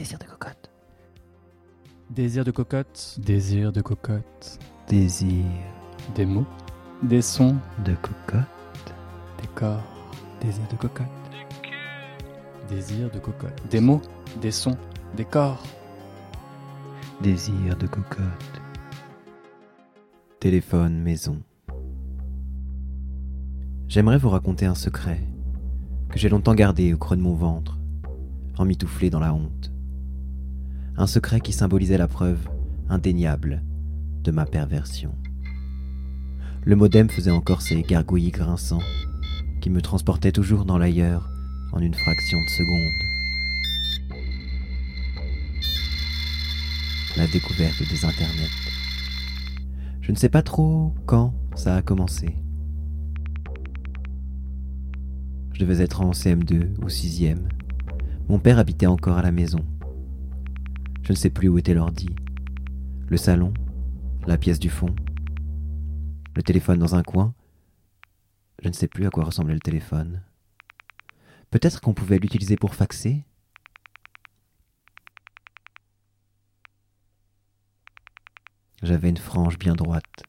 Désir de cocotte. Désir de cocotte, désir de cocotte. Désir Des mots, des sons, de cocotte. des corps. Désir de cocotte. Désir de cocotte. Des mots, des sons, des corps. Désir de cocotte. Téléphone maison. J'aimerais vous raconter un secret que j'ai longtemps gardé au creux de mon ventre, emmitouflé dans la honte. Un secret qui symbolisait la preuve indéniable de ma perversion. Le modem faisait encore ses gargouillis grinçants qui me transportaient toujours dans l'ailleurs en une fraction de seconde. La découverte des internets. Je ne sais pas trop quand ça a commencé. Je devais être en CM2 ou 6e. Mon père habitait encore à la maison. Je ne sais plus où était l'ordi. Le salon, la pièce du fond, le téléphone dans un coin. Je ne sais plus à quoi ressemblait le téléphone. Peut-être qu'on pouvait l'utiliser pour faxer? J'avais une frange bien droite.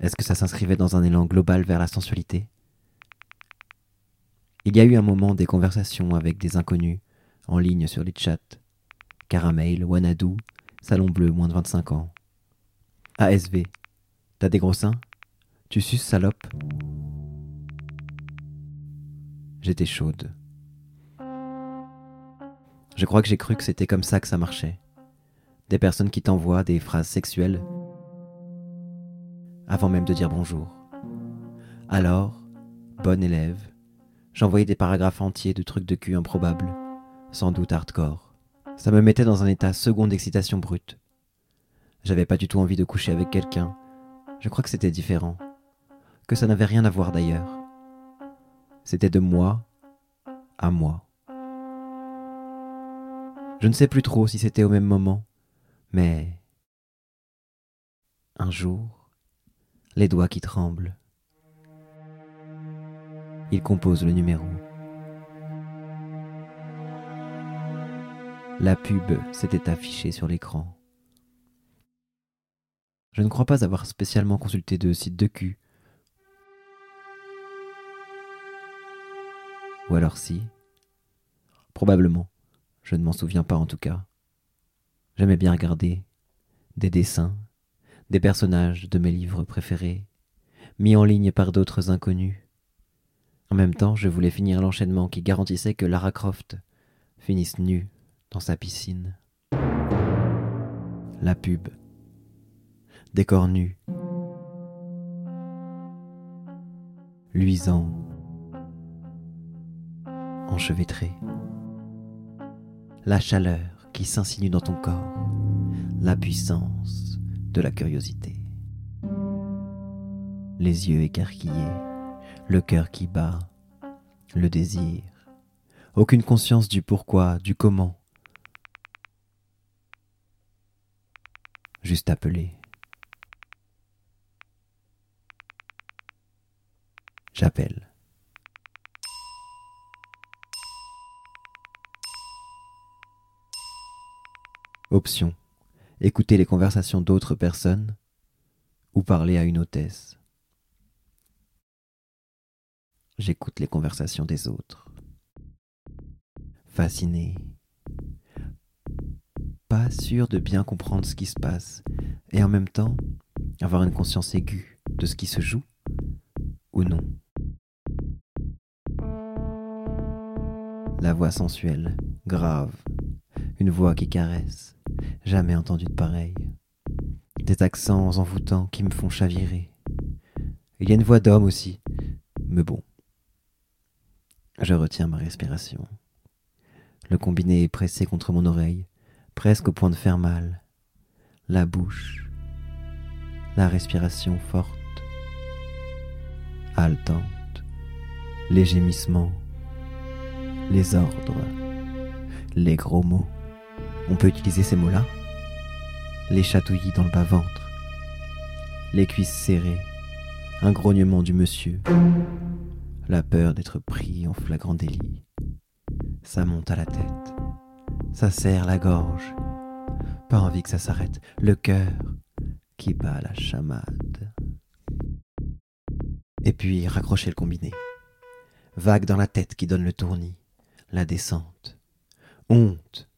Est-ce que ça s'inscrivait dans un élan global vers la sensualité? Il y a eu un moment des conversations avec des inconnus, en ligne sur les chats. Caramel, Wanadu, Salon Bleu, moins de 25 ans. ASV, t'as des gros seins? Tu suces, salope? J'étais chaude. Je crois que j'ai cru que c'était comme ça que ça marchait des personnes qui t'envoient des phrases sexuelles avant même de dire bonjour. Alors, bonne élève, j'envoyais des paragraphes entiers de trucs de cul improbables, sans doute hardcore. Ça me mettait dans un état second d'excitation brute. J'avais pas du tout envie de coucher avec quelqu'un. Je crois que c'était différent. Que ça n'avait rien à voir d'ailleurs. C'était de moi à moi. Je ne sais plus trop si c'était au même moment mais un jour, les doigts qui tremblent, il compose le numéro. La pub s'était affichée sur l'écran. Je ne crois pas avoir spécialement consulté de site de cul. Ou alors si. Probablement. Je ne m'en souviens pas en tout cas. J'aimais bien regarder des dessins, des personnages de mes livres préférés, mis en ligne par d'autres inconnus. En même temps, je voulais finir l'enchaînement qui garantissait que Lara Croft finisse nue dans sa piscine. La pub. Décor nu. Luisant. Enchevêtré. La chaleur qui s'insinue dans ton corps, la puissance de la curiosité. Les yeux écarquillés, le cœur qui bat, le désir, aucune conscience du pourquoi, du comment. Juste appelé. J'appelle. Option. Écouter les conversations d'autres personnes ou parler à une hôtesse. J'écoute les conversations des autres. Fasciné. Sûr de bien comprendre ce qui se passe et en même temps avoir une conscience aiguë de ce qui se joue ou non. La voix sensuelle, grave, une voix qui caresse, Jamais entendu de pareil. Des accents envoûtants qui me font chavirer. Il y a une voix d'homme aussi, mais bon. Je retiens ma respiration. Le combiné est pressé contre mon oreille, presque au point de faire mal. La bouche, la respiration forte, haletante, les gémissements, les ordres, les gros mots. On peut utiliser ces mots-là? Les chatouillis dans le bas-ventre, les cuisses serrées, un grognement du monsieur, la peur d'être pris en flagrant délit. Ça monte à la tête, Ça serre la gorge. Pas envie que ça s'arrête. Le cœur qui bat la chamade. Et puis raccrocher le combiné. Vague dans la tête qui donne le tournis. La descente. Honte.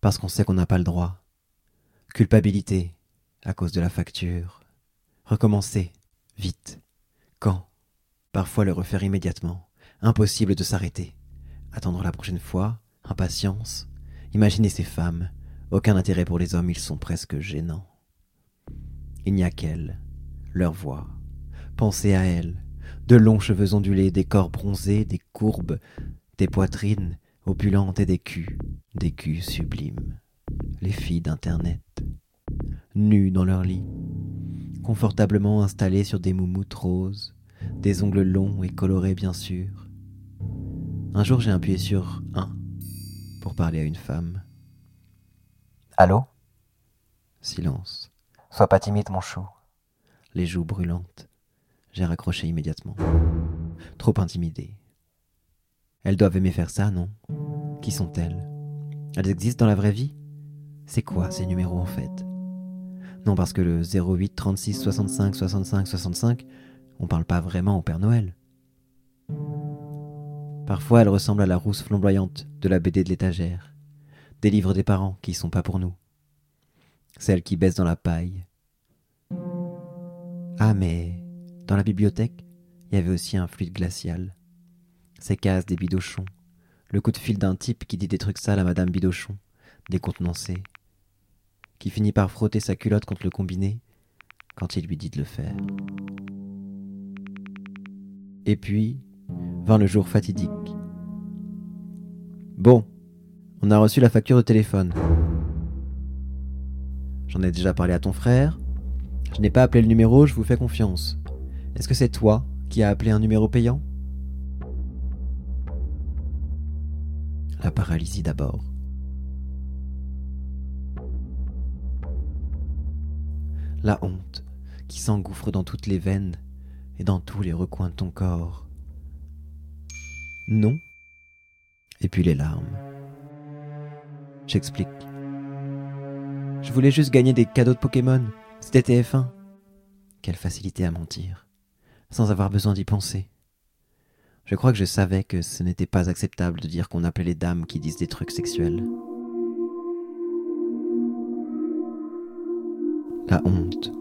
Parce qu'on sait qu'on n'a pas le droit. Culpabilité. À cause de la facture. Recommencer. Vite. Quand? Parfois le refaire immédiatement. Impossible de s'arrêter. Attendre la prochaine fois. Impatience. Imaginez ces femmes. Aucun intérêt pour les hommes, ils sont presque gênants. Il n'y a qu'elles, leur voix. Pensez à elles. De longs cheveux ondulés, des corps bronzés, des courbes, des poitrines opulentes et des culs, des culs sublimes. Les filles d'Internet, nues dans leur lit, confortablement installées sur des moumoutes roses, des ongles longs et colorés bien sûr. Un jour j'ai appuyé sur un pour parler à une femme. Allô? Silence. Sois pas timide, mon chou. Les joues brûlantes. J'ai raccroché immédiatement. Trop intimidé. Elles doivent aimer faire ça, non? Qui sont-elles? Elles existent dans la vraie vie? C'est quoi ces numéros en fait? Non, parce que le 08 36 65 65 65, on parle pas vraiment au Père Noël. Parfois, elles ressemblent à la rousse flamboyante de la BD de l'étagère, des livres des parents qui sont pas pour nous, celles qui baissent dans la paille. Ah, mais dans la bibliothèque, il y avait aussi un fluide glacial, ces cases des bidochons, le coup de fil d'un type qui dit des trucs sales à Madame Bidochon, décontenancé, qui finit par frotter sa culotte contre le combiné quand il lui dit de le faire. Et puis, vint le jour fatidique. Bon, on a reçu la facture de téléphone. J'en ai déjà parlé à ton frère. Je n'ai pas appelé le numéro, je vous fais confiance. Est-ce que c'est toi qui as appelé un numéro payant? La paralysie d'abord. La honte qui s'engouffre dans toutes les veines et dans tous les recoins de ton corps. Non. Et puis les larmes. J'explique. Je voulais juste gagner des cadeaux de Pokémon. C'était TF1. Quelle facilité à mentir, sans avoir besoin d'y penser. Je crois que je savais que ce n'était pas acceptable de dire qu'on appelait les dames qui disent des trucs sexuels. La honte.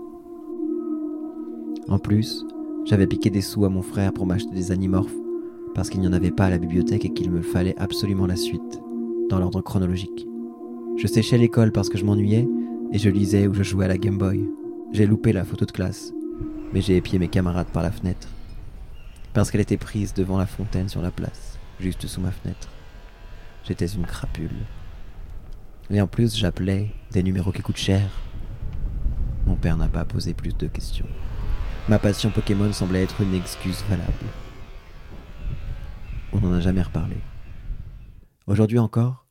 En plus, j'avais piqué des sous à mon frère pour m'acheter des animorphes parce qu'il n'y en avait pas à la bibliothèque et qu'il me fallait absolument la suite, dans l'ordre chronologique. Je séchais l'école parce que je m'ennuyais et je lisais ou je jouais à la Game Boy. J'ai loupé la photo de classe, mais j'ai épié mes camarades par la fenêtre. Parce qu'elle était prise devant la fontaine sur la place, juste sous ma fenêtre. J'étais une crapule. Et en plus, j'appelais des numéros qui coûtent cher. Mon père n'a pas posé plus de questions. Ma passion Pokémon semblait être une excuse valable. On n'en a jamais reparlé. Aujourd'hui encore,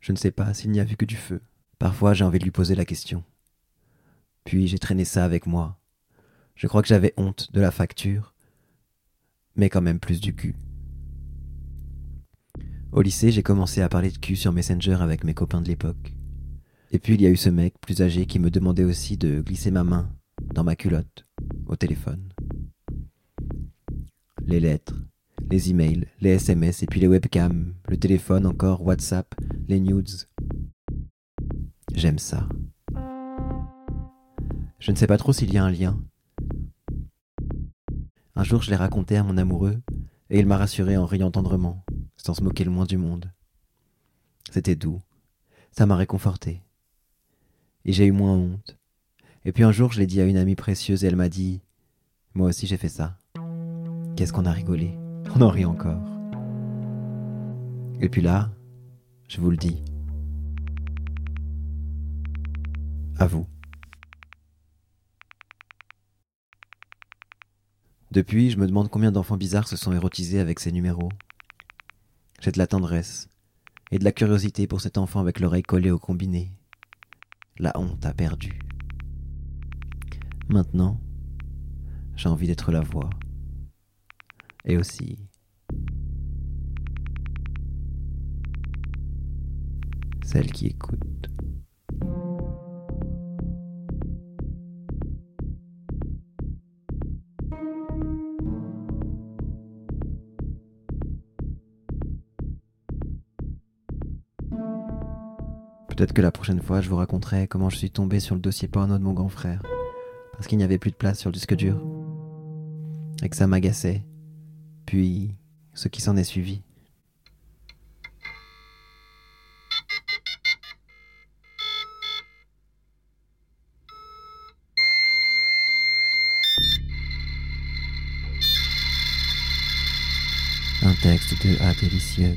je ne sais pas s'il n'y a vu que du feu. Parfois j'ai envie de lui poser la question. Puis j'ai traîné ça avec moi. Je crois que j'avais honte de la facture, mais quand même plus du cul. Au lycée, j'ai commencé à parler de cul sur Messenger avec mes copains de l'époque. Et puis il y a eu ce mec plus âgé qui me demandait aussi de glisser ma main dans ma culotte, au téléphone. Les lettres, les emails, les SMS et puis les webcams, le téléphone encore, WhatsApp, les nudes. J'aime ça. Je ne sais pas trop s'il y a un lien. Un jour, je l'ai raconté à mon amoureux, et il m'a rassuré en riant tendrement, sans se moquer le moins du monde. C'était doux, ça m'a réconforté. Et j'ai eu moins honte. Et puis un jour, je l'ai dit à une amie précieuse et elle m'a dit Moi aussi j'ai fait ça. Qu'est-ce qu'on a rigolé On en rit encore. Et puis là, je vous le dis. À vous. Depuis, je me demande combien d'enfants bizarres se sont érotisés avec ces numéros. J'ai de la tendresse et de la curiosité pour cet enfant avec l'oreille collée au combiné. La honte a perdu. Maintenant, j'ai envie d'être la voix. Et aussi. Celle qui écoute. Peut-être que la prochaine fois, je vous raconterai comment je suis tombé sur le dossier porno de mon grand frère, parce qu'il n'y avait plus de place sur le disque dur, et que ça m'agaçait, puis ce qui s'en est suivi. Un texte de A. Delicieux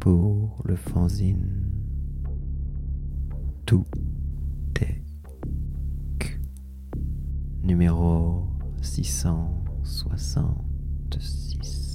pour le fanzine. Tout est numéro six cent soixante-six.